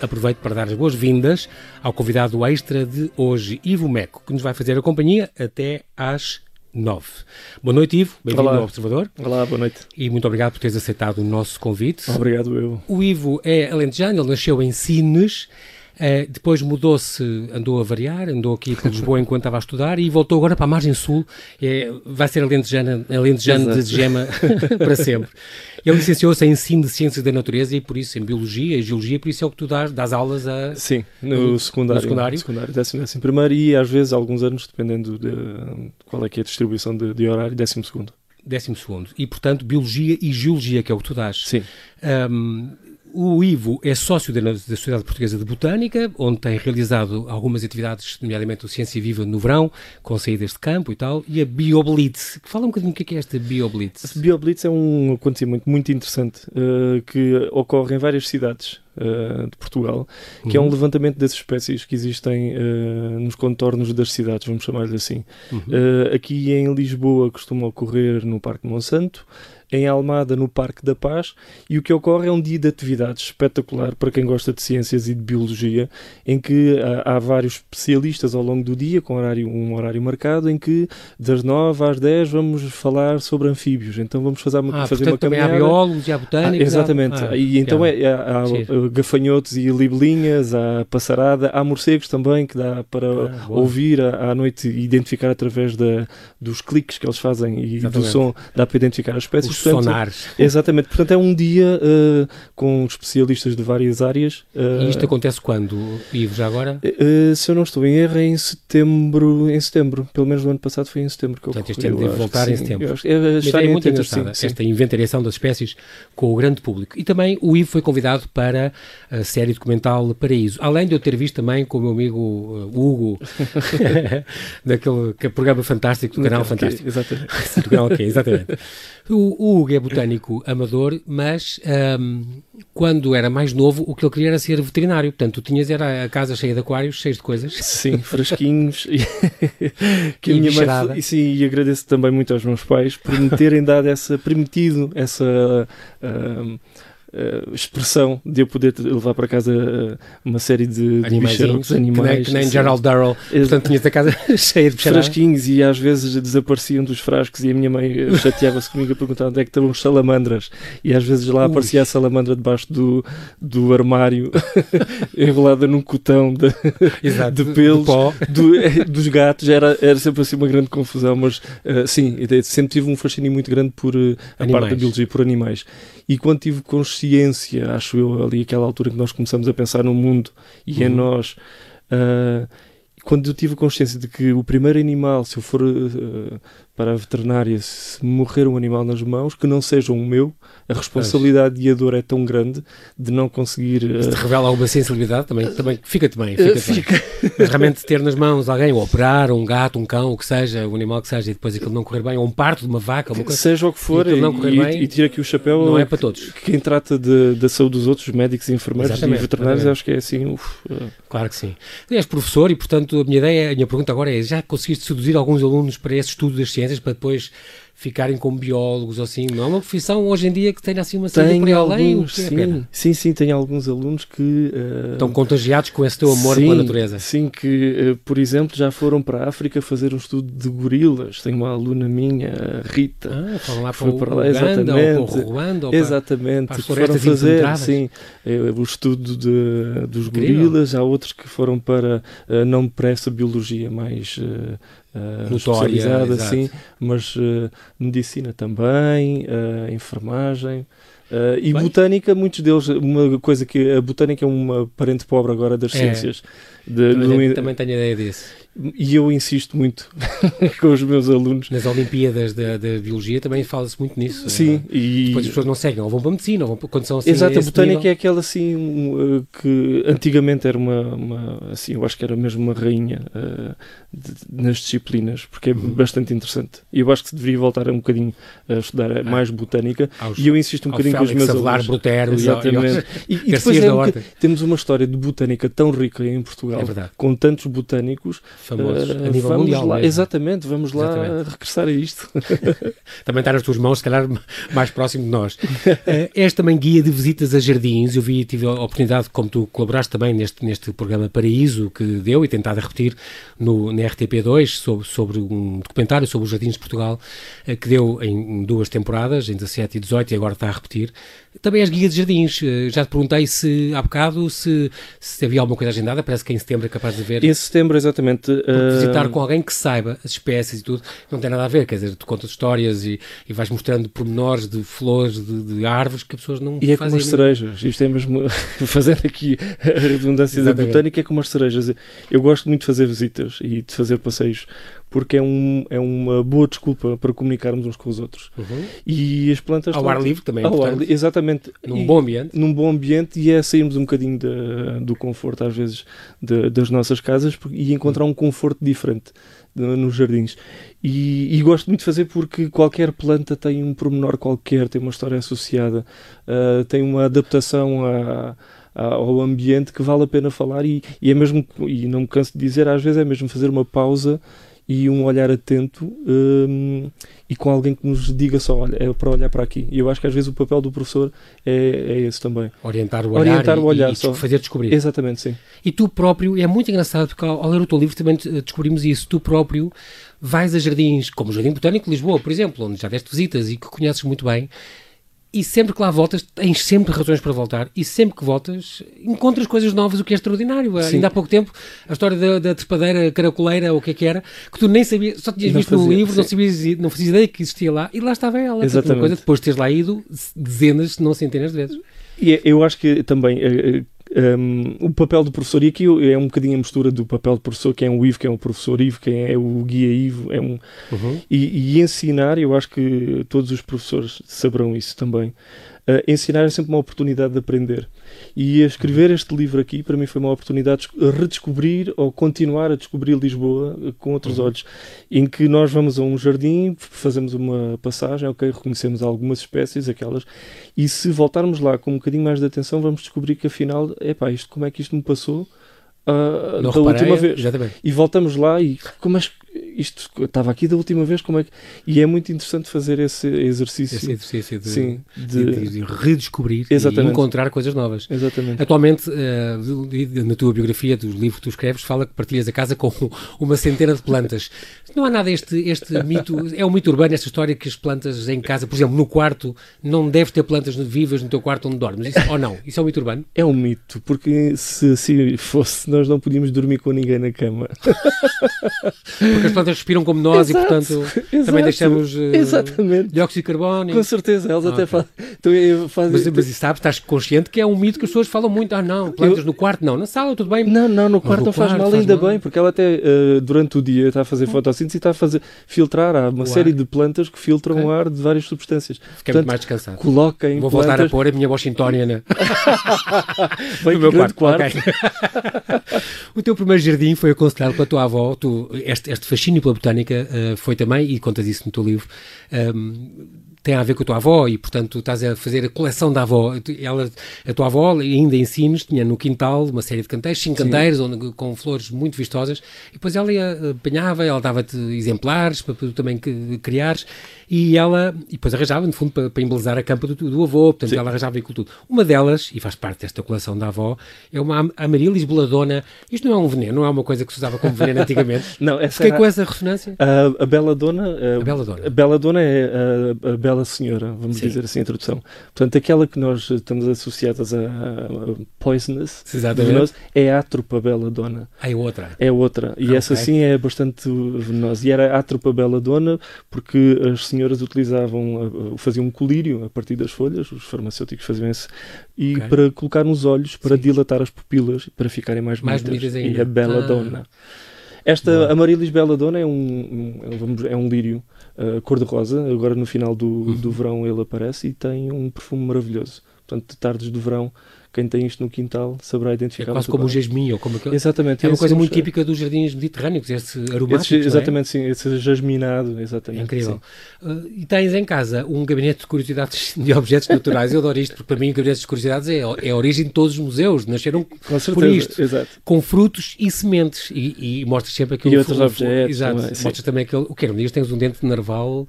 aproveito para dar as boas-vindas ao convidado extra de hoje, Ivo Meco, que nos vai fazer a companhia até às 9. Boa noite, Ivo. Bem-vindo ao Observador. Olá, boa noite. E muito obrigado por teres aceitado o nosso convite. Obrigado, eu. O Ivo é alentejano, ele nasceu em Sines, Uh, depois mudou-se, andou a variar, andou aqui para Lisboa enquanto estava a estudar e voltou agora para a margem sul. É, vai ser alentejano, alentejano de gema para sempre. Ele licenciou-se em Ensino de Ciências da Natureza e por isso em Biologia e Geologia, por isso é o que tu dás, dás aulas a... Sim, no, no secundário. No secundário. secundário décimo, décimo primeiro e às vezes alguns anos, dependendo de qual é que é a distribuição de, de horário, décimo segundo. Décimo segundo. E, portanto, Biologia e Geologia, que é o que tu dás. Sim. Um, o Ivo é sócio da, da, Sociedade Portuguesa de Botânica, onde tem realizado algumas atividades, nomeadamente o Ciência Viva no verão, com saídas de campo e tal, e a BioBlitz. Fala um bocadinho o que é, é esta BioBlitz. A BioBlitz é um acontecimento muito interessante uh, que ocorre em várias cidades uh, de Portugal, que uhum. é um uhum. levantamento das espécies que existem uh, nos contornos das cidades, vamos chamar-lhe assim. Uhum. aqui em Lisboa costuma ocorrer no Parque de Monsanto, em Almada, no Parque da Paz, e o que ocorre é um dia de atividades espetacular para quem gosta de ciências e de biologia, em que há, há vários especialistas ao longo do dia, com horário, um horário marcado, em que das 9 às 10 vamos falar sobre anfíbios. Então vamos fazer uma, ah, fazer portanto, uma caminhada. Também há biólogos e há botânicos. Ah, exatamente. Ah, e então é, é, há, há gafanhotos e libelinhas, há passarada, há morcegos também que dá para ah, ouvir à, à, noite e identificar através da, dos cliques que eles fazem e exatamente. do som, dá para identificar as espécies portanto, sonares. Exatamente, portanto é um dia uh, com especialistas de várias áreas. Uh, e isto acontece quando, Ivo, já agora? Uh, se eu não estou em erro, é em setembro, em setembro, pelo menos no ano passado foi em setembro que Portanto, este ano deve voltar em setembro. Acho, é, é muito interessada esta inventariação das espécies com o grande público. E também o Ivo foi convidado para a série documental Paraíso, além de eu ter visto também com o meu amigo Hugo, daquele programa fantástico do canal Fantástico. Exatamente. do canal okay, exatamente. O, o Hugo é botânico amador, mas um, quando era mais novo, o que ele queria era ser veterinário. Portanto, tu tinhas era a casa cheia de aquários, cheios de coisas. Sim, fresquinhos. que e a minha mãe, sim, e agradeço também muito aos meus pais por me terem dado essa, permitido essa. Um, uh, expressão de eu poder levar para casa uh, uma série de, de animais. Que nem, nem Gerald Durrell. Portanto, tinhas a casa cheia de bicharocos. Frasquinhos e às vezes desapareciam dos frascos e a minha mãe eh, chateava-se comigo a perguntar onde é que estavam os salamandras. E às vezes lá Ui. aparecia a salamandra debaixo do, do armário, enrolada num cotão de, de pelos do, dos gatos. Era, era sempre assim uma grande confusão, mas uh, sim, sempre tive um fascínio muito grande por uh, a parte da biologia, por animais. E quando tive consciência, acho eu, ali aquela altura que nós começamos a pensar no mundo e uhum. em nós, uh, quando eu tive consciência de que o primeiro animal, se eu for uh, para a veterinária, se morrer um animal nas mãos, que não seja o meu, a responsabilidade e a dor é tão grande de não conseguir. Uh... Se te revela alguma sensibilidade, também, também fica-te bem. Fica, uh, fica. bem. Mas realmente ter nas mãos alguém, ou operar, um gato, um cão, o que seja, um animal que seja, e depois aquilo não correr bem, ou um parto de uma vaca, uma coisa. Seja o que for, e, não correr e, bem, e tira aqui o chapéu. Não é para todos. Quem trata de, da saúde dos outros, médicos, enfermeiros exatamente, e veterinários, acho que é assim. Uf, uh... Claro que sim. És professor e, portanto, a minha ideia, a minha pergunta agora é: já conseguiste seduzir alguns alunos para esse estudo das ciências, para depois ficarem como biólogos ou assim. Não é uma profissão hoje em dia que tenha assim uma saída por além. É sim, sim, sim, tem alguns alunos que uh, estão contagiados com esse teu amor sim, pela natureza. Sim, que uh, por exemplo já foram para a África fazer um estudo de gorilas. Tem uma aluna minha, Rita, ah, foram lá para, para lá, Uganda, ou para o Ruanda, ou exatamente, para, para foram fazer, sim, uh, o estudo de, dos gorilas. Há outros que foram para não para essa biologia mais uh, especializada, sim, mas uh, medicina também, uh, enfermagem. Uh, e Bem, botânica, muitos deles, uma coisa que a botânica é uma parente pobre agora das é, ciências. De, também, também tenho ideia disso. E eu insisto muito com os meus alunos. Nas Olimpíadas da, da Biologia também fala-se muito nisso. Sim. É? E depois as pessoas não seguem, ou vão para a medicina, ou vão, quando são assim. Exato, a botânica nível. é aquela assim uh, que antigamente era uma, uma, assim, eu acho que era mesmo uma rainha uh, de, nas disciplinas, porque é uhum. bastante interessante. E eu acho que se deveria voltar um bocadinho a estudar ah, mais botânica. Aos, e eu insisto um bocadinho com os meus alunos. Brutero Exatamente. E, e, e depois é um temos uma história de botânica tão rica em Portugal, é com tantos botânicos famosos uh, a nível vamos mundial. Lá, mesmo. exatamente, vamos lá exatamente. regressar a isto. também está nas tuas mãos, se calhar mais próximo de nós. uh, és também guia de visitas a jardins. Eu vi, tive a oportunidade, como tu colaboraste também neste, neste programa Paraíso, que deu e tentado repetir no, na RTP2 sobre, sobre um documentário sobre os jardins de Portugal, uh, que deu em duas temporadas, em 17 e 18, e agora está a repetir. Também és guia de jardins. já te perguntei se há bocado se, se havia alguma coisa agendada. Parece que em setembro é capaz de ver. Em setembro, exatamente. Uh... Visitar com alguém que saiba as espécies e tudo. Não tem nada a ver. Quer dizer, tu contas histórias e, e vais mostrando pormenores de flores, de, de, árvores que as pessoas não E é como as cerejas. Isto é mesmo. fazendo aqui a redundância da botânica, é como as cerejas. Eu gosto muito de fazer visitas e de fazer passeios porque é, um, é uma boa desculpa para comunicarmos uns com os outros. Uhum. E as plantas... Ao ar livre também ao ar, Exatamente. Num e, bom ambiente. Num bom ambiente e é sairmos um bocadinho de, do conforto, às vezes, de, das nossas casas e encontrar um conforto diferente nos jardins. E, e, gosto muito de fazer porque qualquer planta tem um pormenor qualquer, tem uma história associada, uh, tem uma adaptação a ao ambiente que vale a pena falar e, e, é mesmo, e não me canso de dizer, às vezes é mesmo fazer uma pausa e um olhar atento um, e com alguém que nos diga só, olha, é para olhar para aqui. E eu acho que às vezes o papel do professor é, é esse também. Orientar o olhar, Orientar o olhar e, e fazer descobrir. Exatamente, sim. E tu próprio, e é muito engraçado porque ao, ao ler o teu livro também descobrimos isso, tu próprio vais a jardins, como o Jardim Botânico de Lisboa, por exemplo, onde já deste visitas e que conheces muito bem, e sempre que lá voltas, tens sempre razões para voltar. E sempre que voltas, encontras coisas novas, o que é extraordinário. Sim. Ainda há pouco tempo, a história da, da trepadeira caracoleira, ou o que é que era, que tu nem sabias, só tinhas não visto fazia, no livro, sim. não sabias, não fazias ideia que existia lá, e lá estava ela. Exatamente. Coisa, depois de teres lá ido dezenas, se não centenas de vezes. E é, eu acho que também eh, eh, um, o papel do professor, e aqui é um bocadinho a mistura do papel do professor, quem é o Ivo, quem é o professor Ivo, quem é o guia Ivo, é um, uhum. e, e, ensinar, eu acho que todos os professores saberão isso também. Uh, ensinar é sempre uma oportunidade de aprender. E escrever este livro aqui, para mim, foi uma oportunidade de redescobrir ou continuar a descobrir Lisboa eh, com outros uhum. olhos. Em que nós vamos a um jardim, fazemos uma passagem, ok, reconhecemos algumas espécies, aquelas, e se voltarmos lá com um bocadinho mais de atenção, vamos descobrir que afinal, epá, isto, como é que isto me passou? Uh, da última vez. Exatamente. E voltamos lá e como é que isto estava aqui da última vez, como é que. E é muito interessante fazer esse exercício. Esse exercício de, Sim, de, de redescobrir Exatamente. e encontrar coisas novas. Exatamente. Atualmente, uh, na tua biografia, do livro que tu escreves, fala que partilhas a casa com uma centena de plantas. Não há nada este, este mito, é um mito urbano esta história que as plantas em casa, por exemplo, no quarto, não deve ter plantas vivas no teu quarto onde dormes. Isso, ou não? Isso é um mito urbano? É um mito, porque se assim fosse, nós não podíamos dormir com ninguém na cama. porque as plantas respiram como nós exato, e, portanto, exato, também deixamos uh, exatamente. dióxido de carbono. Com certeza, elas ah, até okay. fazem. Faz, mas, mas sabes, estás consciente que é um mito que as pessoas falam muito. Ah, não, plantas eu, no quarto, não, na sala, tudo bem. Não, não, no quarto no não faz quarto, mal, faz ainda mal. bem, porque ela até uh, durante o dia está a fazer hum. fotossíntese e está a fazer filtrar. Há uma o série ar. de plantas que filtram okay. o ar de várias substâncias. Fiquei muito mais descansado. Coloquem. Vou plantas... voltar a pôr a minha Washingtoniana no meu quarto. quarto. Okay. o teu primeiro jardim foi aconselhado pela tua avó. Tu, este, este fascínio pela botânica uh, foi também, e contas isso no teu livro, um, tem a ver com a tua avó e, portanto, estás a fazer a coleção da avó. Ela, a tua avó, ainda em Sines, tinha no quintal uma série de canteiros, cinco canteiros, onde, com flores muito vistosas, e depois ela ia, apanhava, ela dava-te exemplares para tu também criares, e ela, e depois arranjava, no fundo, para, para embelezar a campa do, do avô, portanto, Sim. ela arranjava aquilo tudo. Uma delas, e faz parte desta coleção da avó, é uma Amarilis Beladona. Isto não é um veneno, não é uma coisa que se usava como veneno antigamente. não, essa Fiquei era... com essa ressonância. A, a Bela Dona... A, a Bela Dona. A Bela Dona é a, a Bela Bela Senhora, vamos Sim. dizer assim a introdução. Portanto, aquela que nós estamos associadas a, a poisonous, é a Atropa Bela Dona. Ah, é outra. É outra. E ah, essa okay. sim é bastante venenosa. E era a Atropa Bela Dona porque as senhoras utilizavam, faziam um colírio a partir das folhas, os farmacêuticos faziam esse, e okay. para colocar nos olhos, para sim. dilatar as pupilas, para ficarem mais bonitas. Mais bonitas ainda. E a Bela ah. Dona. Esta Amarilis Belladonna é um, um, é um lírio uh, cor-de-rosa. Agora no final do, uhum. do verão ele aparece e tem um perfume maravilhoso. Portanto, de tardes do verão quem tem isto no quintal saberá identificar. É quase como o jasmim ou como aquele... Exatamente. É uma coisa muito típica dos jardins mediterrâneos, esse aromático. Esse, exatamente, é? sim, esse jasminado, exatamente. É incrível. Uh, e tens em casa um gabinete de curiosidades de objetos naturais. Eu adoro isto, porque para mim o gabinete de curiosidades é, é a origem de todos os museus, nasceram com certeza, por isto, exato. com frutos e sementes. E, e mostras sempre aquele... E outros objetos. Exato, também, mostras também aquele... O que era? Um dia tens um dente de narval...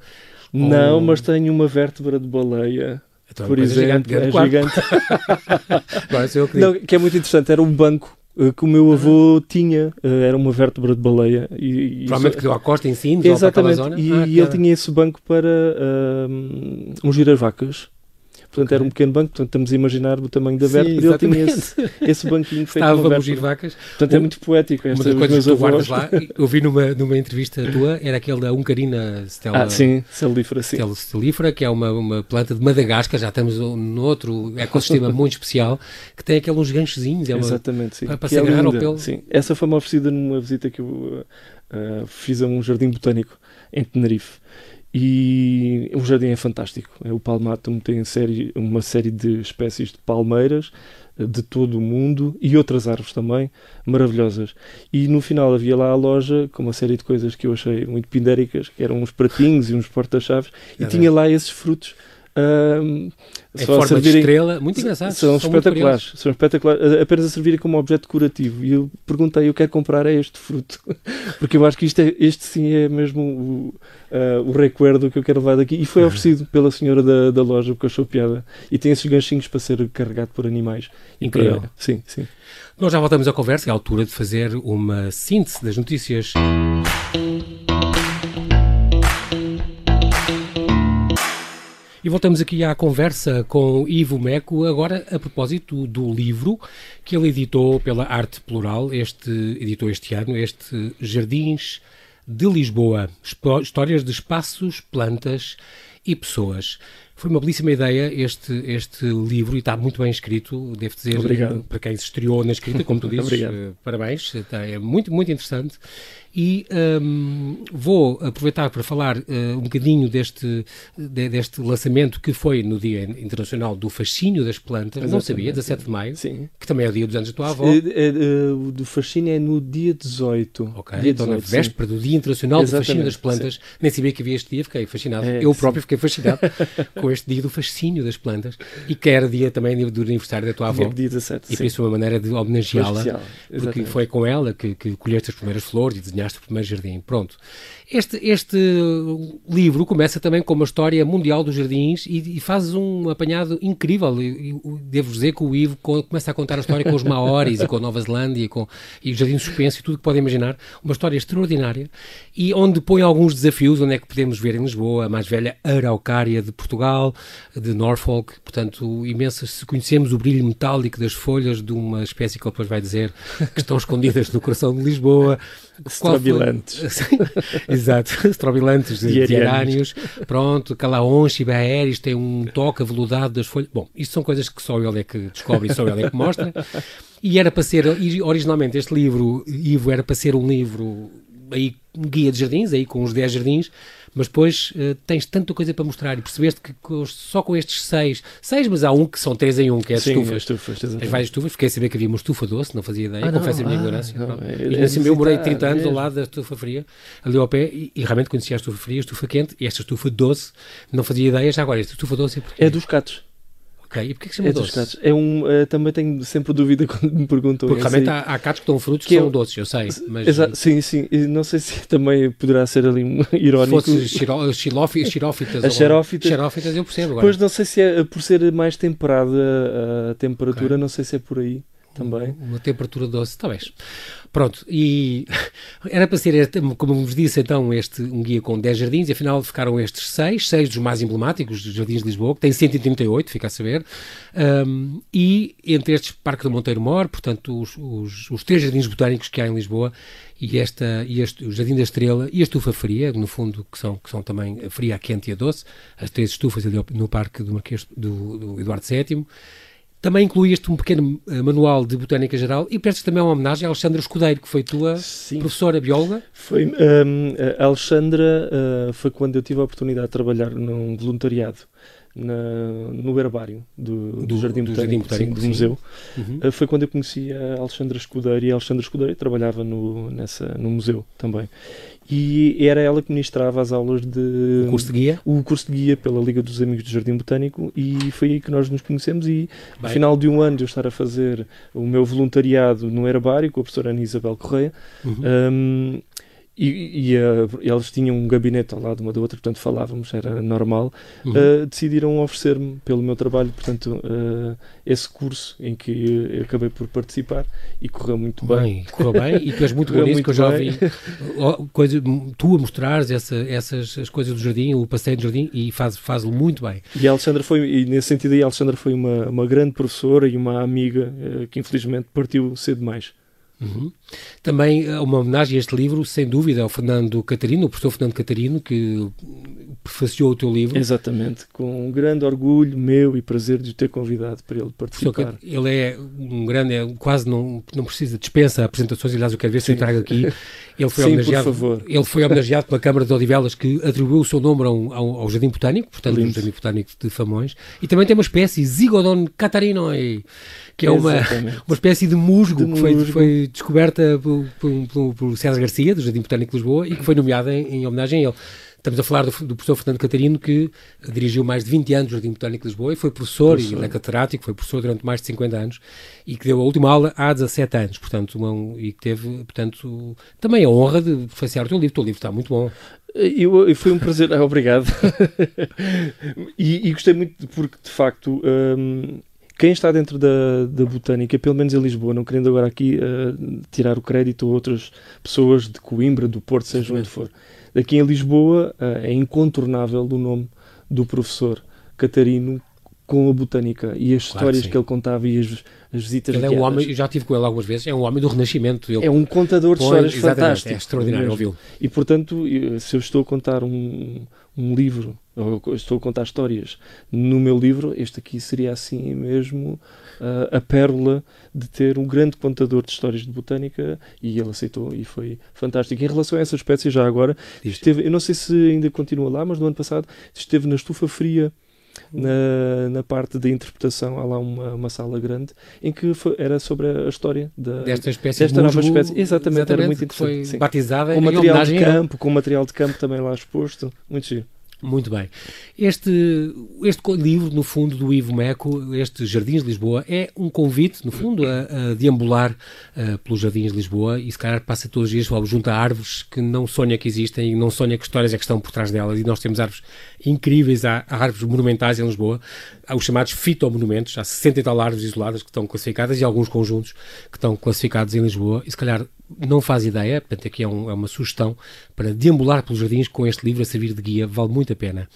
Não, ou... mas tenho uma vértebra de baleia então, por exemplo, gigante, é gigante. Agora, que, Não, que é muito interessante, era um banco uh, que o meu avô tinha, uh, era uma vértebra de baleia. E, Provavelmente que deu à costa em Sines Exatamente, zona. e, ah, ele tinha esse banco para uh, ungir as vacas. Portanto, okay. era um pequeno banco, portanto, estamos a imaginar o tamanho da vértebra e ele tinha esse, esse banquinho feito Estava a mugir vacas. Portanto, é muito poético. Uma das coisas que tu guardas lá, eu vi numa, numa entrevista tua, era aquele da Uncarina Stella... Ah, sim, celífera, sim. Stella celífera, que é uma, uma planta de Madagascar, já estamos no outro ecossistema muito especial, que tem aqueles ganchozinhos. É uma, Exatamente, sim. Para, para se é agarrar ao pelo. Sim, essa foi-me oferecida numa visita que eu uh, fiz a um jardim botânico em Tenerife. E o jardim é fantástico. O Palmatum tem série, uma série de espécies de palmeiras eh, de todo o mundo e outras árvores também maravilhosas. E no final havia lá a loja com uma série de coisas que eu achei muito pindéricas, que eram uns pratinhos e uns porta-chaves, e tinha lá esses frutos em forma servirem, de estrela, muito engraçado. São, são espetaculares, são espetaculares, apenas a servirem como objeto decorativo. E eu perguntei, eu quero comprar é este fruto, porque eu acho que isto é, este sim é mesmo o, uh, o recuerdo que eu quero levar daqui. E foi oferecido pela senhora da, da loja, porque achou piada. E tem esses ganchinhos para ser carregado por animais. Incrível. Para, sim, sim. Nós já voltamos à conversa, é a altura de fazer uma síntese das notícias. E voltamos aqui à conversa com Ivo Meco, agora a propósito do livro que ele editou pela Arte Plural, este, editou este ano, este Jardins de Lisboa, histórias de espaços, plantas e pessoas. Foi uma belíssima ideia este, este livro e está muito bem escrito, devo dizer, Obrigado. para quem se estreou na escrita, como tu dizes, uh, parabéns, é muito, muito interessante. E um, vou aproveitar para falar uh, um bocadinho deste, de, deste lançamento que foi no Dia Internacional do Fascínio das Plantas, Exatamente. não sabia, 17 de maio, Sim. que também é o dia dos anos da tua avó. É, é, o do fascínio é no dia 18. Ok, dia então 18, na véspera sim. do Dia Internacional Exatamente, do Fascínio das Plantas, sim. nem sabia que havia este dia, fiquei fascinado. É, Eu próprio sim. fiquei fascinado com este dia do fascínio das plantas e que era dia também do aniversário da tua avó. Dia 17, e por isso uma maneira de homenageá-la, porque foi com ela que, que colheste as primeiras flores e desenhaste o primeiro jardim. Pronto. Este, este livro começa também com uma história mundial dos jardins e, e faz um apanhado incrível. Devo dizer que o Ivo começa a contar a história com os Maoris e com a Nova Zelândia e com e o Jardim de Suspense e tudo que podem imaginar. Uma história extraordinária e onde põe alguns desafios, onde é que podemos ver em Lisboa, a mais velha araucária de Portugal, de Norfolk, portanto, imensas. Se conhecemos o brilho metálico das folhas de uma espécie que ele depois vai dizer que estão escondidas no coração de Lisboa. Estrobilantes. Exato, estrobilantes diaráneos. Pronto, Calaonche e Baeris tem um toque aveludado das folhas. Bom, isto são coisas que só ele é que descobre e só ele é que mostra. E era para ser, originalmente este livro, Ivo, era para ser um livro aí um guia de jardins, aí com os 10 jardins, mas depois uh, tens tanta coisa para mostrar e percebeste que só com estes seis, seis, mas há um que são três em um, que é as Sim, estufas. As, estufas as várias estufas, fiquei a saber que havia uma estufa doce, não fazia ideia, ah, confesso não, a minha ah, ignorância. Não, é, e assim, eu morei 30 anos mesmo. ao lado da estufa fria, ali ao pé, e, e, realmente conhecia a estufa fria, a estufa quente, e esta estufa doce, não fazia ideia, já agora, esta estufa doce é porque... É dos catos. Ok, e porquê que se chama é doce? Catos. É um, uh, também tenho sempre dúvida quando me perguntam Porque realmente há, há catos que dão frutos que, que são doces, eu sei. Mas... Sim, sim. E não sei se também poderá ser ali um irónico. Se fosse xirófitas. As xerófitas. Xerófitas eu percebo agora. Pois não sei se é por ser mais temperada a temperatura, okay. não sei se é por aí também. Uma temperatura doce, talvez. Pronto, e era para ser, como vos disse então, este, um guia com 10 jardins, e afinal ficaram estes 6, 6 dos mais emblemáticos dos Jardins de Lisboa, que tem 138, fica a saber, um, e entre estes Parque do Monteiro Mor, portanto, os, os, os, três jardins botânicos que há em Lisboa, e, esta, e este, o Jardim da Estrela e a Estufa Fria, no fundo, que são, que são também a fria, a quente e a doce, as três estufas ali no Parque do Marquês do, do Eduardo VII, também incluíste um pequeno uh, manual de botânica geral e prestas também uma homenagem a Alexandra Escudeiro, que foi tua Sim. professora bióloga. Foi, um, a Alexandra uh, foi quando eu tive a oportunidade de trabalhar num voluntariado na, no herbário do, do, Do- Jardim do Botânico, Jardim Botânico, sim, do museu. Uhum. Uh, foi quando eu conheci a Alexandra Escudeiro e a Alexandra Escudeiro trabalhava no, nessa, no museu também. E era ela que ministrava as aulas de O curso de guia. o curso de guia pela Liga dos Amigos do Jardim Botânico e foi aí que nós nos conhecemos e no final de um ano de eu estar a fazer o meu voluntariado no herbário com a professora Ana Isabel Correia Uhum. um, e, e, uh, eles tinham um gabinete ao lado uma da outra, portanto falávamos, era normal. Uhum. Uh, decidiram oferecer-me pelo meu trabalho, portanto, uh, esse curso em que eu acabei por participar e correu muito bem. Bem, correu bem e tu és muito bom Correu nisso, que eu muito já ouvi ó, coisa, tu a mostrares essa, essas as coisas do jardim, o passeio do jardim e faz, faz-o muito bem. E a Alexandra foi, e nesse sentido aí, a Alexandra foi uma, uma grande professora e uma amiga que infelizmente partiu cedo demais. Uhum. Também eh, uma homenagem a este livro, sem dúvida, ao Fernando Catarino, o professor Fernando Catarino, que prefaciou o teu livro. Exatamente, com um grande orgulho meu e prazer de o ter convidado para ele participar. Ele é um grande, é, quase não, não precisa, dispensa apresentações, aliás, eu quero ver se eu Sim. trago aqui. Ele foi Sim, por homenageado. favor. Ele foi homenageado pela Câmara de Odivelas, que atribuiu o seu nome ao, ao, ao Jardim Botânico, portanto, Lindo. o Jardim Botânico de Famões. E também tem uma espécie, Zigodon catarinoi, que é uma, Exatamente. uma espécie de musgo, De que foi, musgo. foi descoberta por, por, por, por César Garcia, do Jardim Botânico de Lisboa, e que foi nomeada em, em homenagem a ele. Estamos a falar do, do professor Fernando Catarino, que dirigiu mais de 20 anos o Jardim Botânico de Lisboa e foi professor, Professor. e ele é catedrático, foi professor durante mais de 50 anos e que deu a última aula há 17 anos, portanto, uma- e que teve, portanto, também a honra de prefaciar o teu livro. O teu livro está muito bom. Eu, eu- foi um prazer, ah, obrigado. e, e gostei muito porque, de facto, hum, quem está dentro da, da botânica, pelo menos em Lisboa, não querendo agora aqui uh, tirar o crédito a outras pessoas de Coimbra, do Porto, seja onde for, aqui em Lisboa uh, é incontornável o nome do professor Catarino com a botânica e as Claro que histórias sim. que ele contava e as, as visitas Ele é um homem, eu já estive com ele algumas vezes, é um homem do Renascimento. Ele É um contador de histórias exatamente, fantástico. É extraordinário ouvi-lo. E portanto, se eu estou a contar um, um livro, ou estou a contar histórias no meu livro, este aqui seria assim mesmo ah, a pérola de ter um grande contador de histórias de botânica e ele aceitou e foi fantástico. Em relação a essa espécie, já agora, esteve, eu não sei se ainda continua lá, mas no ano passado esteve na estufa fria. Na, na parte da interpretação, há lá uma, uma sala grande em que foi- era sobre a história da, Desta espécie Desta de nova musgo, espécie. Exatamente, era muito que foi interessante, sim. batizada com material de a campo, com material de campo também lá exposto. Muito giro. Muito bem. Este, este livro, no fundo, do Ivo Meco, este Jardins de Lisboa, é um convite, no fundo, a, a deambular eh, pelos Jardins de Lisboa e, se calhar, passa todos os dias junto a árvores que não sonha que existem e não sonha que histórias é que estão por trás delas. E nós temos árvores incríveis, há, há árvores monumentais em Lisboa, há os chamados fitomonumentos, há 60 e tal árvores isoladas que estão classificadas e alguns conjuntos que estão classificados em Lisboa. E, se calhar, não faz ideia, portanto, aqui é, um- é uma sugestão para deambular pelos jardins com este livro a servir de guia, vale muito a pena.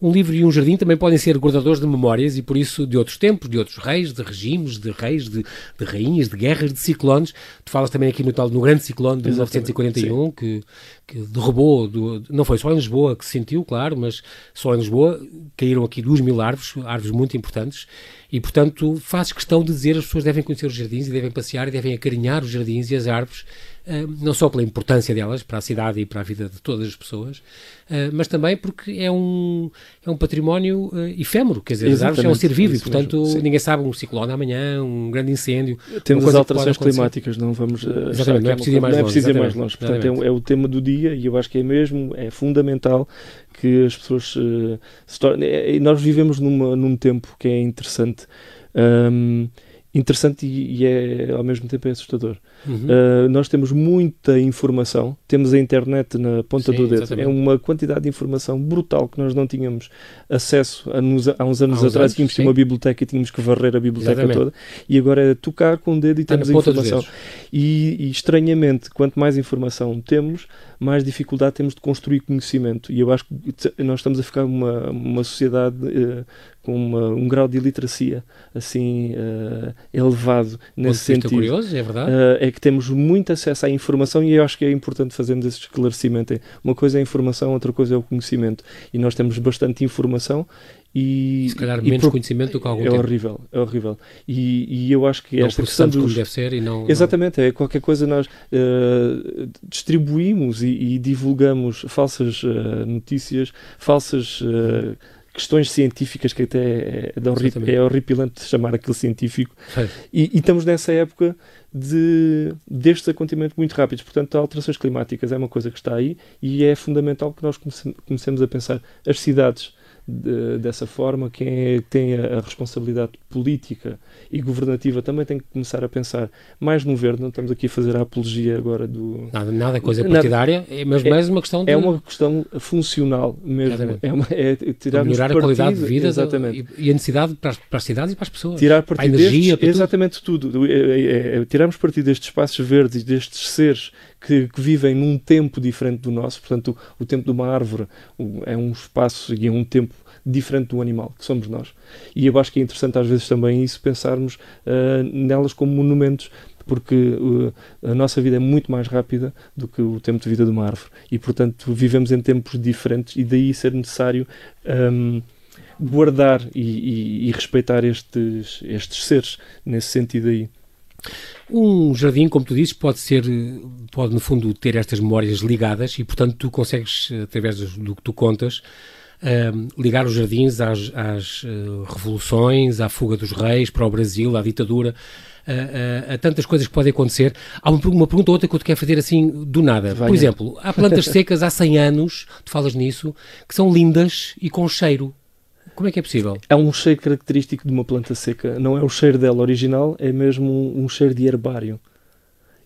Um livro e um jardim também podem ser guardadores de memórias e, por isso, de outros tempos, de outros reis, de regimes, de reis, de, de rainhas, de guerras, de ciclones. Tu falas também aqui no tal, no grande ciclone de Exatamente, 1941, que, que derrubou, do- não foi só em Lisboa que se sentiu, claro, mas só em Lisboa caíram aqui duas mil árvores, árvores muito importantes, e portanto fazes questão de dizer as pessoas devem conhecer os jardins e devem passear e devem acarinhar os jardins e as árvores, não só pela importância delas para a cidade e para a vida de todas as pessoas, eh, mas também porque é um, é um património eh, efêmero, quer dizer, as árvores é um Exatamente, ser vivo e isso portanto mesmo, ninguém sabe um ciclone amanhã, um grande incêndio, Temos as alterações climáticas, não vamos achar Exatamente, não é que preciso ir mais não é longe, preciso ir mais exatamente, longe. Portanto, é, exatamente. o- é o tema do dia e eu acho que é mesmo, é fundamental que as pessoas uh, se tornem. é- é- nós vivemos numa, num tempo que é interessante. hum, interessante e, e é ao mesmo tempo é assustador. Uhum. Uh, nós temos muita informação, temos a internet na ponta Sim, do dedo. exatamente. É uma quantidade de informação brutal que nós não tínhamos acesso a nos- há uns anos Há uns atrás. anos, tínhamos sim. uma biblioteca e tínhamos que varrer a biblioteca Exatamente. toda. E agora é tocar com o dedo e Está temos a informação. E, e, estranhamente, quanto mais informação temos, mais dificuldade temos de construir conhecimento. E eu acho que nós estamos a ficar uma, uma sociedade eh, com uma- um grau de iliteracia assim eh, elevado nesse sentido. curioso, é verdade. Uh, é que temos muito acesso à informação e eu acho que é importante fazermos esse esclarecimento. É, Uma coisa é a informação, outra coisa é o conhecimento. E nós temos bastante informação e. se calhar e menos por- conhecimento do que algum É tempo. horrível, é horrível. E, e eu acho que não esta questão processamos como dos. deve ser e não... Exatamente, é qualquer coisa nós uh, distribuímos e, e divulgamos falsas uh, notícias, falsas uh, questões científicas que até é, é, é horripilante chamar aquilo científico. E, e, estamos nessa época de, destes acontecimentos muito rápidos. Portanto, alterações climáticas é uma coisa que está aí e é fundamental que nós comecemos a pensar as cidades de, dessa forma, quem é, tem a, a, responsabilidade política e governativa também tem que começar a pensar mais no verde. Não estamos aqui a fazer a apologia agora do. Nada, nada coisa partidária, nada, é, mas é, mais uma questão de... É uma questão funcional mesmo. É, uma, é melhorar partido, a qualidade de vida exatamente. e, a necessidade para as, para as, cidades e para as pessoas. Tirar partido para a energia, destes, exatamente tudo. tudo. É, é, é, tirarmos partido destes espaços verdes e destes seres que, que, vivem num tempo diferente do nosso. Portanto, o, o tempo de uma árvore é um espaço e é um tempo diferente do animal, que somos nós. E eu acho que é interessante às vezes também isso, pensarmos uh, nelas como monumentos, porque uh, a nossa vida é muito mais rápida do que o tempo de vida de uma árvore. E, portanto, vivemos em tempos diferentes e daí ser necessário um, guardar e, e, e, respeitar estes, estes seres, nesse sentido aí. Um jardim, como tu dizes, pode ser, pode no fundo ter estas memórias ligadas e, portanto, tu consegues, através do que tu contas, uh, ligar os jardins às, às uh, revoluções, à fuga dos reis para o Brasil, à ditadura, uh, a tantas coisas que podem acontecer. Há uma, uma pergunta ou outra que eu te quero fazer assim do nada. Por exemplo, há plantas secas há 100 anos, tu falas nisso, que são lindas e com cheiro. Como é que é possível? É um cheiro característico de uma planta seca. Não é o cheiro dela original, é mesmo um, um cheiro de herbário.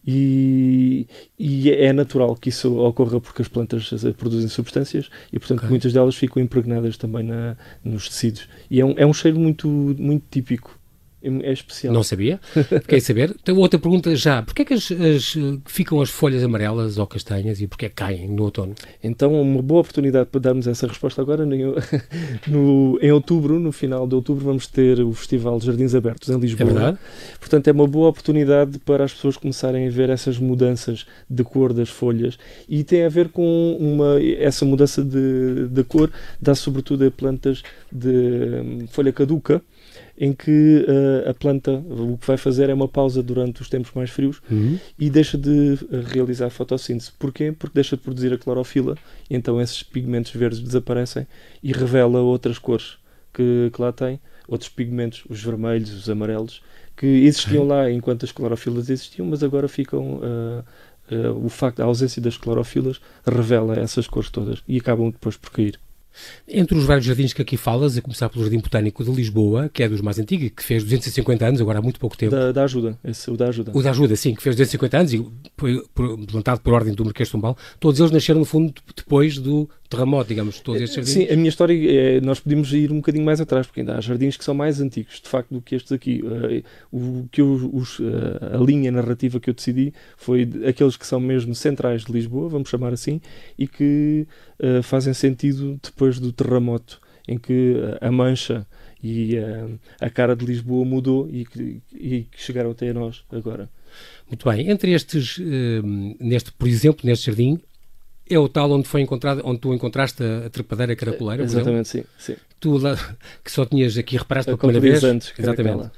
E, e, é natural que isso ocorra porque as plantas produzem substâncias e, portanto, okay. muitas delas ficam impregnadas também na, nos tecidos. E é um, é um cheiro muito, muito típico é especial. Não sabia. Fiquei a saber. Então, outra pergunta já. Porquê é que as, as, ficam as folhas amarelas ou castanhas e porquê é que caem no outono? Então, uma boa oportunidade para darmos essa resposta agora. No, no, em outubro, no final de outubro, vamos ter o Festival de Jardins Abertos em Lisboa. É verdade. Portanto, é uma boa oportunidade para as pessoas começarem a ver essas mudanças de cor das folhas e tem a ver com uma, essa mudança de, de cor, dá sobretudo a plantas de hum, folha caduca em que uh, a planta o que vai fazer é uma pausa durante os tempos mais frios uhum. e deixa de eh, realizar a fotossíntese. Porquê? Porque deixa de produzir a clorofila, então esses pigmentos verdes desaparecem e revela outras cores que, que lá tem, outros pigmentos, os vermelhos, os amarelos, que existiam lá enquanto as clorofilas existiam, mas agora ficam. Uh, uh, o facto da ausência das clorofilas revela essas cores todas e acabam depois por cair. Entre os vários jardins que aqui falas, a começar pelo Jardim Botânico de Lisboa, que é dos mais antigos, que fez 250 anos, agora há muito pouco tempo. Da, da ajuda, esse, o da ajuda. O da ajuda, sim, que fez 250 anos e foi plantado por ordem do Marquês de Tumbal. Todos eles nasceram, no fundo, depois do terremoto, digamos, todos estes jardins. Sim, a minha história, é, nós podemos ir um bocadinho mais atrás, porque ainda há jardins que são mais antigos, de facto, do que estes aqui. Uh, o que eu, os, uh, a linha narrativa que eu decidi foi aqueles que são mesmo centrais de Lisboa, vamos chamar assim, e que uh, fazem sentido depois do terremoto, em que a mancha e a cara de Lisboa mudou e que, e que chegaram até a nós agora. Muito bem. Entre estes, neste, por exemplo, neste jardim, é o tal onde foi encontrado, onde tu encontraste a, a trepadeira caracoleira, Exatamente, sim, sim. Tu lá, que só tinhas aqui reparaste pela primeira vez. Antes, Exatamente.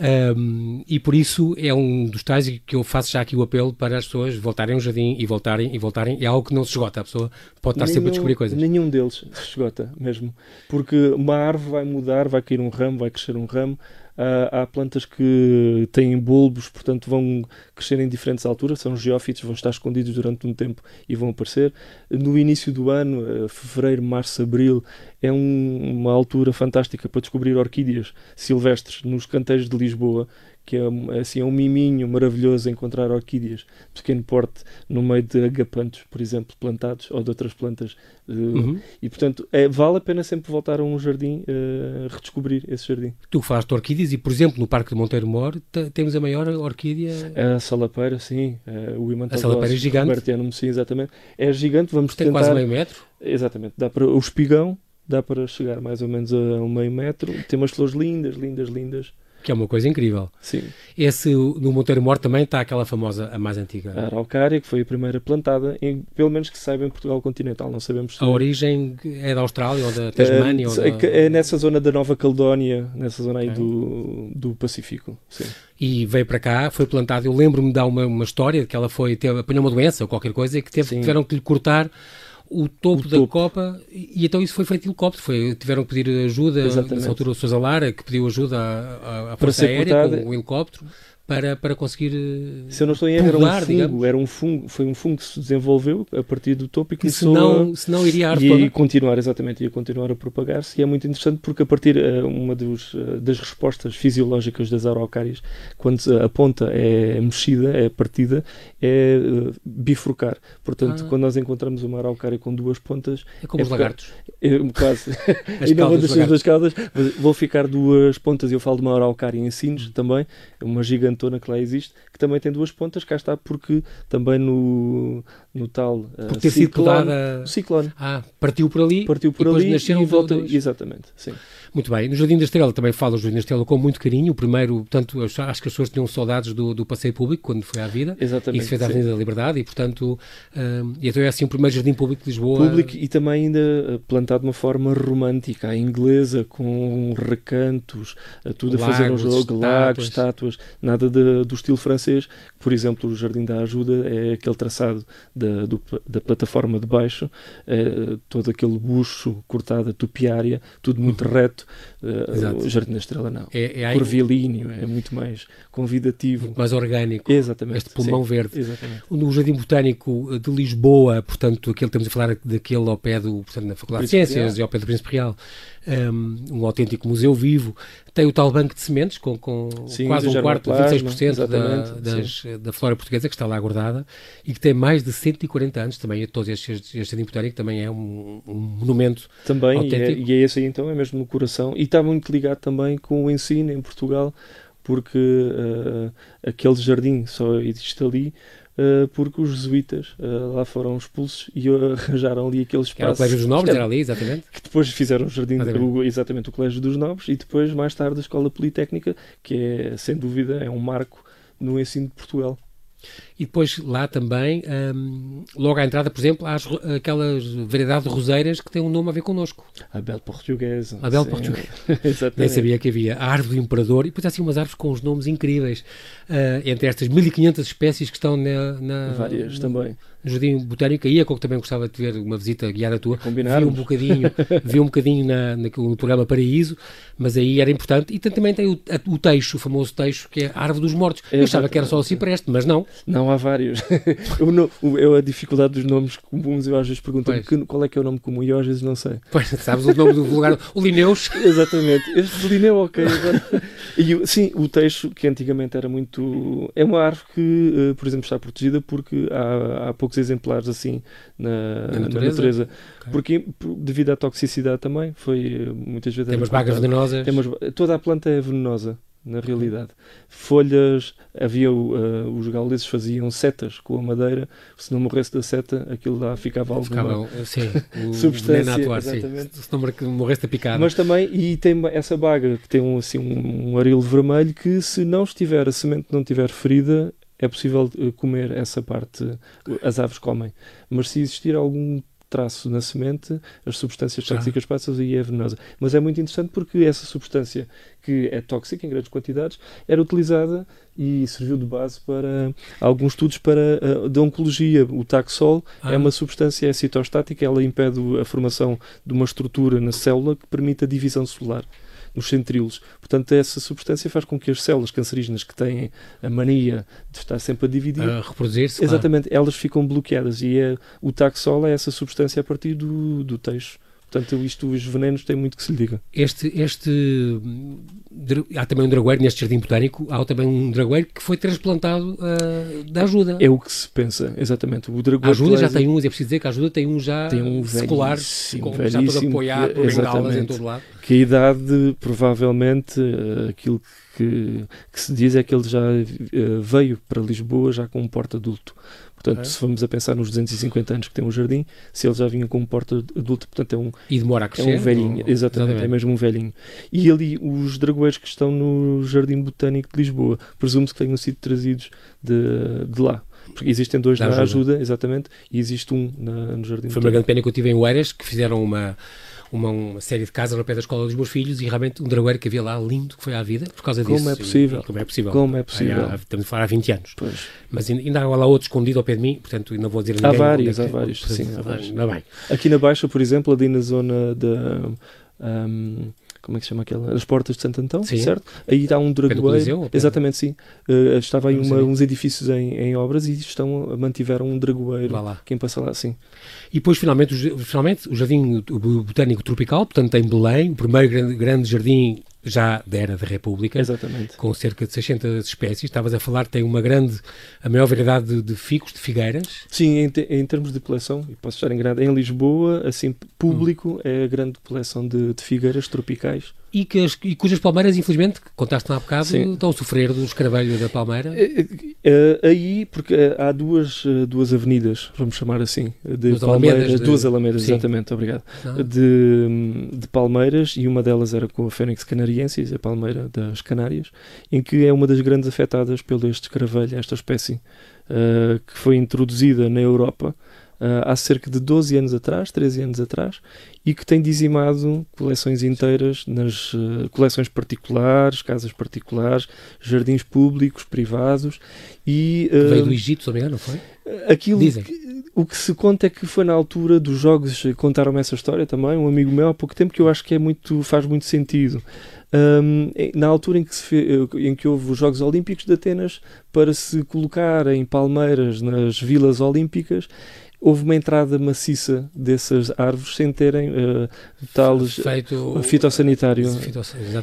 Um, e por isso é um dos tais que eu faço já aqui o apelo para as pessoas voltarem ao jardim e voltarem e voltarem. É algo que não se esgota. A pessoa pode estar nenhum, sempre a descobrir coisas. Nenhum deles se esgota mesmo. Porque uma árvore vai mudar, vai cair um ramo, vai crescer um ramo. Uh, há plantas que têm bulbos, portanto vão crescer em diferentes alturas, são geófitos, vão estar escondidos durante um tempo e vão aparecer. No início do ano, uh, fevereiro, março, abril, é um, uma altura fantástica para descobrir orquídeas silvestres nos canteiros de Lisboa, que é assim é um miminho maravilhoso encontrar orquídeas de pequeno porte no meio de agapantos, por exemplo, plantados ou de outras plantas. Eh, uhum. E portanto, é, vale a pena sempre voltar a um jardim, uh, redescobrir esse jardim. Tu falaste de orquídeas e, por exemplo, no Parque de Monteiro Mor temos a maior orquídea. A salapeira, sim. Uh, o A salapeira é gigante. sim, exatamente. É gigante, vamos Tem tentar... quase meio metro. Exatamente. Dá para o espigão dá para chegar mais ou menos a um meio metro. Tem umas flores lindas, lindas, lindas. Que é uma coisa incrível. Sim. Esse, no Monteiro Mor também está aquela famosa, a mais antiga. A araucária, que foi a primeira plantada, em, pelo menos que saiba em Portugal continental, não sabemos se... A origem é da Austrália ou da Tasmânia? É, ou da... é nessa zona da Nova Caledónia, nessa zona okay. aí do, do Pacífico, sim. E veio para cá, foi plantado, eu lembro-me de dar uma, uma história, que ela foi, teve, apanhou uma doença ou qualquer coisa, e que teve, tiveram que lhe cortar o topo o da topo. Copa e, então isso foi feito helicóptero. Foi, tiveram que pedir ajuda, Exatamente. nessa altura o Sousa Lara, que pediu ajuda à, à Força Aérea com o helicóptero para, para conseguir eh, Se eu não estou em erro, era um fungo, era um fungo, foi um fungo que se desenvolveu a partir do topo e que começou senão, a, senão iria e continuar, exatamente, ia continuar a propagar-se e é muito interessante porque a partir uh, uma dos, uh, das respostas fisiológicas das araucárias, quando a ponta é mexida, é partida, é bifurcar. Portanto, ah. quando nós encontramos uma araucária com duas pontas... É como é os lagartos. É, quase. e não vou das duas caudas, vou ficar duas pontas, eu falo de uma araucária em sinos também, uma gigante cantona que lá existe, que também tem duas pontas, cá está, porque também no, no tal uh, por ter sido podada... ciclone. Ah, partiu por ali partiu por e ali nasceram e volta, exatamente, sim. Muito bem, no Jardim da Estrela também falo do Jardim da Estrela com muito carinho, o primeiro, portanto, acho que as pessoas tinham saudades do, do passeio público quando foi à vida, exatamente, e se fez à Avenida da Liberdade e, portanto, uh, e então é assim o primeiro Jardim Público de Lisboa. Público e também ainda eh, plantado de uma forma romântica, inglesa, com recantos, tudo a fazer um jogo, lagos, estátuas, nada de, do estilo francês, por exemplo, o Jardim da Ajuda é aquele traçado da, do, da plataforma de baixo, é, todo aquele bucho cortado, a tupiária, tudo muito uhum. reto. Uh, o Jardim da Estrela não. É, é Curvilíneo, é muito mais convidativo. Muito mais orgânico. Exatamente. Este pulmão sim, verde. Exatamente. No Jardim Botânico de Lisboa, portanto, aquele estamos a falar daquele ao pé do, portanto, na Faculdade de Ciências Real. e ao pé do Príncipe Real, um, um, autêntico museu vivo. Tem o tal banco de sementes com, com Sim, quase um quarto, 26% da, das, da flora portuguesa que está lá guardada e que tem mais de 140 anos também. Todos estes, este jardim botânico também é um, um monumento também, autêntico. E é, e é esse aí então, é mesmo no coração. E está muito ligado também com o ensino em Portugal porque uh, aquele jardim só existe ali porque os jesuítas uh, lá foram expulsos e arranjaram ali aquele espaço. Era o Colégio dos Nobres, era ali, exatamente. Que depois fizeram o jardim, o, exatamente o Colégio dos Nobres e depois, mais tarde, a Escola Politécnica, que é, sem dúvida, é um marco no ensino de Portugal. E depois lá também, um, logo à entrada, por exemplo, há as, aquelas variedade de roseiras que têm um nome a ver connosco. A Bela Portuguesa. A Bela Portuguesa. Nem sabia que havia. A Árvore do Imperador e depois há assim umas árvores com os nomes incríveis. Uh, entre estas 1500 espécies que estão na... na Várias também no Jardim Botânico, aí é que eu também gostava de ver uma visita guiada tua. Vi um bocadinho, vi um bocadinho na, no programa Paraíso, mas aí era importante. E também tem o, o teixo, o famoso teixo, que é a Árvore dos Mortos. Eu achava que era só o cipreste, mas não. Não, há vários. eu, eu, a dificuldade dos nomes comuns, eu às vezes pergunto-me qual é que é o nome comum e eu às vezes não sei. Pois, sabes o nome do lugar, o Lineus. Exatamente. Este Lineu, ok. Agora. E, sim, o teixo, que antigamente era muito... É uma árvore que, uh, por exemplo, está protegida porque há, há poucos exemplares assim na, na natureza, na natureza. Okay. porque devido à toxicidade também foi eh, muitas vezes temos bagas venenosas temos, toda a planta é venenosa na realidade. Folhas, havia uh, os gauleses faziam setas com a madeira, se não morresse da seta, aquilo lá ficava alguma ficava, sim, substância. Atuar, exatamente. Sim. Se não morresse da picada. Mas também, e tem essa baga que tem um, assim, um, um arilo vermelho que se não estiver, a semente não estiver ferida, é possível eh, comer essa parte, as aves comem. Mas se existir algum traço na semente, as substâncias tóxicas ah. passam e é venenosa. Mas é muito interessante porque essa substância que é tóxica em grandes quantidades era utilizada e serviu de base para alguns estudos para uh, de oncologia. O taxol é ah. é uma substância é citostática, ela impede a formação de uma estrutura na célula que permite a divisão celular nos centríolos. Portanto, essa substância faz com que as células cancerígenas que têm a mania de estar sempre a dividir, a reproduzir-se, exatamente, claro. elas ficam bloqueadas e é, o taxol é essa substância a partir do, do teixo. Portanto, isto, os venenos têm muito que se lhe diga. Este, este, há também um dragueiro neste jardim botânico, há também um dragueiro que foi transplantado uh, da ajuda. É o que se pensa, exatamente. O dragueiro a ajuda já tem uns, é preciso dizer que a ajuda tem um já tem um secular, com, já todo apoiado por bengalas em todo lado. Que a idade, provavelmente, uh, aquilo que, que, se diz é que ele já uh, veio para Lisboa já com um porte adulto. Portanto, se formos a pensar nos 250 anos que tem o jardim, se ele já vinha com um porte adulto, portanto é um, e demora a crescer, é um velhinho, ou... exatamente, exatamente, é mesmo um velhinho. E ali os dragoeiros que estão no Jardim Botânico de Lisboa, presumo-se que tenham sido trazidos de, de lá. Porque existem dois da na ajuda. ajuda. exatamente, e existe um na, no Jardim Foi uma grande pena que eu tive em Oeiras, que fizeram uma uma, uma, série de casas ao pé da escola dos meus filhos e realmente um dragueiro que havia lá lindo que foi à vida por causa como disso. É possível? E, como é possível? Como é possível? Há, estamos a falar há 20 anos. Pois. Mas ainda há lá outro escondido ao pé de mim, portanto ainda vou dizer a Há ninguém. vários, há vários, sim, há vários. Aqui na Baixa, por exemplo, ali na zona da. ahm, como é que se chama aquela? As portas de Santo Antão, Sim. certo? Aí está um dragoeiro. Exatamente, sim. Uh, estava aí uma- uns edifícios em, em obras e estão, mantiveram um dragoeiro. Vá lá. Quem passa lá, sim. E depois, finalmente, finalmente, o Jardim Botânico Tropical, portanto, em Belém, o primeiro grande, grande jardim já da era da República, Exatamente. com cerca de 600 espécies. Estavas a falar, tem uma grande, a maior variedade de, de ficos, de figueiras. Sim, em, te- em termos de coleção, e posso estar enganado, em Lisboa, assim, público, é a grande coleção de, de figueiras tropicais. E, que as- e cujas palmeiras, infelizmente, que contaste há bocado, Sim. estão a sofrer do escaravelho da palmeira. Eh, eh, aí, porque eh, há duas, eh, duas avenidas, vamos chamar assim, de Duas Palmeiras, alamedas de- duas alamedas, Sim. exatamente, obrigado, Ah, de, de Palmeiras, e uma delas era com a Fênix Canariensis, a palmeira das Canárias, em que é uma das grandes afetadas pelo este escaravelho, esta espécie, eh, que foi introduzida na Europa eh, há cerca de 12 anos atrás, 13 anos atrás, e que tem dizimado coleções inteiras nas eh, coleções particulares, casas particulares, jardins públicos, privados, e eh, veio do Egito, se não foi? aquilo Dizem. que- o que se conta é que foi na altura dos jogos, eh, contaram-me essa história também, um amigo meu há pouco tempo que eu acho que é muito, faz muito sentido. Em- na altura em que, fe- em que houve os Jogos Olímpicos de Atenas, para se colocar em palmeiras nas vilas olímpicas, houve uma entrada maciça dessas árvores sem terem eh, tales Feito. fitossanitário.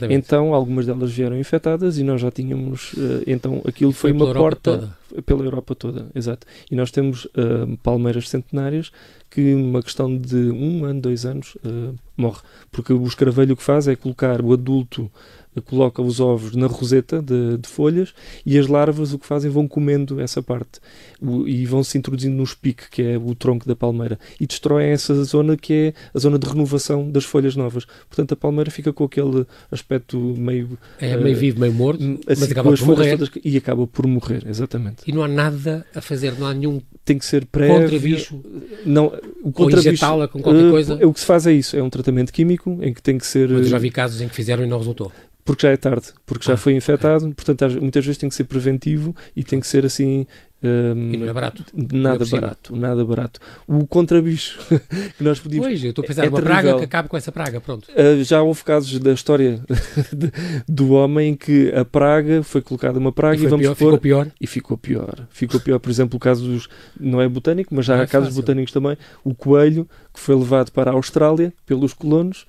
Então, algumas delas vieram infectadas e nós já tínhamos. eh, então, aquilo foi, pela uma porta pela Europa toda, exato. E nós temos eh, palmeiras centenárias que, numa questão de um ano, dois anos, eh, morre. Porque o escaravelho o que faz é colocar o adulto. Eh, Coloca os ovos na roseta de, de folhas e as larvas o que fazem vão comendo essa parte O- e vão se introduzindo no espique, que é o tronco da palmeira, e destroem essa zona que é a zona de renovação das folhas novas. Portanto, a palmeira fica com aquele aspecto meio. É eh, meio vivo, meio morto, mas assim, acaba com as por morrer. todas- e acaba por morrer, exatamente. E não há nada a fazer, não há nenhum Tem que ser prévio. contra-bicho. Não, o Ou contrabicho, injetá-la com qualquer eh, coisa. O que se faz é isso, é um tratamento químico em que tem que ser. Mas eu já eh, vi casos em que fizeram e não resultou. Porque já é tarde, porque já Ah, foi infectado, portanto, muitas vezes tem que ser preventivo e tem que ser assim. ehm, E não é barato. Nada cima. barato, nada barato. O contrabicho que nós podíamos. Pois, eu estou a pensar é terrível. praga que acabe com essa praga, pronto. Uh, já houve casos da história de- do homem em que a praga foi colocada uma praga E e, vamos pior, pôr ficou pior. e ficou pior. Ficou pior, por exemplo, o caso dos. Não é botânico, mas já Não há é casos fácil. botânicos também. O coelho, que foi levado para a Austrália pelos colonos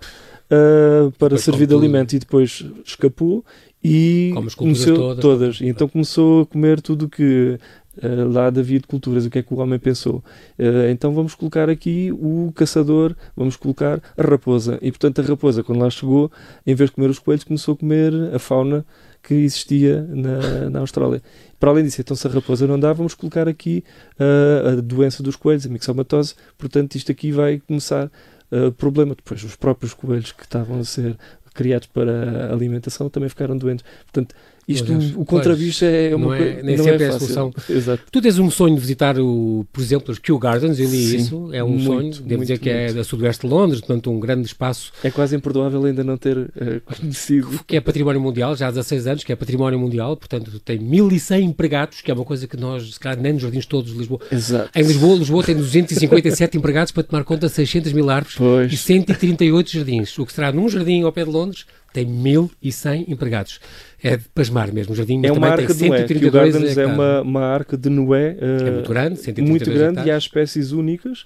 ah, para Depois servir de tudo. alimento e depois escapou e começou todas. E então começou a comer tudo que. ah, lá havia de culturas, o que é que o homem pensou? Ah, então vamos colocar aqui o caçador, vamos colocar a raposa. E portanto a raposa, quando lá chegou, em vez de comer os coelhos, começou a comer a fauna que existia na, na Austrália. Para além disso, então se a raposa não dá, vamos colocar aqui ah, a doença dos coelhos, a mixomatose, portanto isto aqui vai começar ah, problema. Depois os próprios coelhos que estavam a ser criados para alimentação também ficaram doentes. Portanto, isto, o contrabicho é Não uma é- coisa nem não sempre é a fácil. solução. Exato. Tu tens um sonho de visitar, o, por exemplo, os Kew Gardens, eu li Sim, isso, é um muito, sonho. Devo muito, dizer que é muito. da sudoeste de Londres, portanto, um grande espaço É quase imperdoável ainda não ter eh, conhecido. que é património mundial, já há 16 anos, que é património mundial, portanto, tem 1100 empregados, que é uma coisa que nós, se calhar, nem nos jardins todos de Lisboa. Exato. Em Lisboa, Lisboa tem 257 empregados para tomar conta de 600 mil árvores e Pois. 138 jardins. O que será num jardim ao pé de Londres tem 1100 empregados. É de pasmar mesmo. O jardim É uma arca tem de Noé. Que o 132 Gardens é hectares. uma, uma arca de Noé eh, É muito grande, 132 muito grande e há hectares. espécies únicas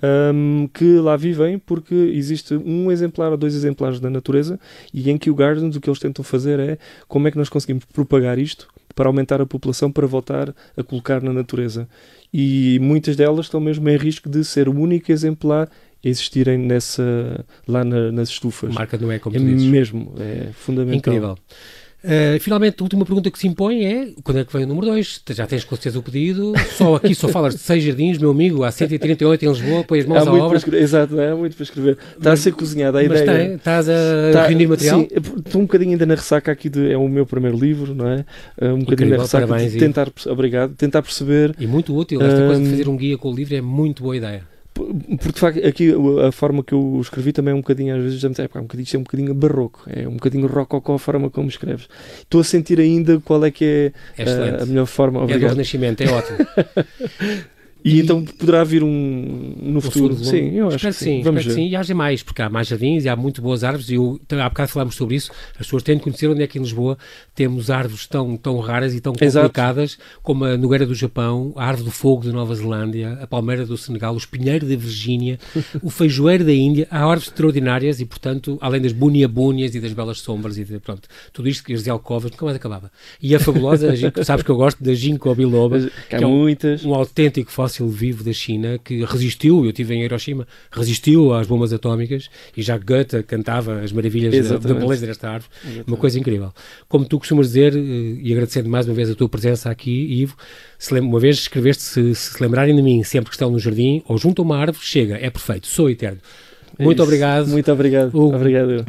ahm, que lá vivem porque existe um exemplar ou dois exemplares da natureza e em que o Gardens o que eles tentam fazer é como é que nós conseguimos propagar isto para aumentar a população para voltar a colocar na natureza. E muitas delas estão mesmo em risco de ser o único exemplar existirem nessa, lá na- nas estufas. Marca de Noé, como É tu dizes. mesmo, é fundamental. Incrível. Uh, finalmente, a última pergunta que se impõe é quando é que vem o número 2? Já tens com certeza o pedido. Só aqui só falas de seis jardins, meu amigo. Há 138 em Lisboa, põe as mãos Há à obra. escrever, exato, há muito para escrever. Está a ser cozinhada a Mas ideia. tem, estás a Tá, reunir material? Sim, estou um bocadinho ainda na ressaca aqui de. É o meu primeiro livro, não é? É Um bocadinho Incrível, na ressaca parabéns, de tentar, obrigado, tentar perceber. E muito útil. Esta coisa de Hum, fazer um guia com o livro é muito boa ideia. Porque de facto, aqui a forma que eu escrevi também é um bocadinho, às vezes, é, um bocadinho, é um bocadinho barroco, é um bocadinho rococó a forma como escreves. Estou a sentir ainda qual é que é, é a, a melhor forma. Obrigado. É do Renascimento, é ótimo. E, e, então poderá vir um no futuro. futuro sim, eu acho que sim. sim. Vamos ver. sim, e haja mais, porque há mais jardins e há muito boas árvores. E eu, há bocado falámos sobre isso. As pessoas têm de conhecer onde é que em Lisboa temos árvores tão, tão raras e tão complicadas Exato. como a nogueira do Japão, a árvore do fogo de Nova Zelândia, a palmeira do Senegal, o espinheiro da Virgínia, o feijoeiro da Índia. Há árvores extraordinárias e, portanto, além das bunia-búnias e das belas sombras e de, pronto, tudo isto que as alcovas nunca mais acabava. E a fabulosa, sabes que eu gosto da ginkgo biloba, que é um, um autêntico fóssil vivo da China que resistiu, eu estive em Hiroshima, resistiu às bombas atómicas e já Goethe cantava as maravilhas da, da, beleza desta árvore. Exatamente. Uma coisa incrível. Como tu costumas dizer, eh, e agradecendo mais uma vez a tua presença aqui, Ivo, se uma vez escreveste, se, se lembrarem de mim sempre que estão no jardim ou junto a uma árvore, chega, é perfeito, sou eterno. Muito Isso. obrigado. Muito obrigado. Obrigado.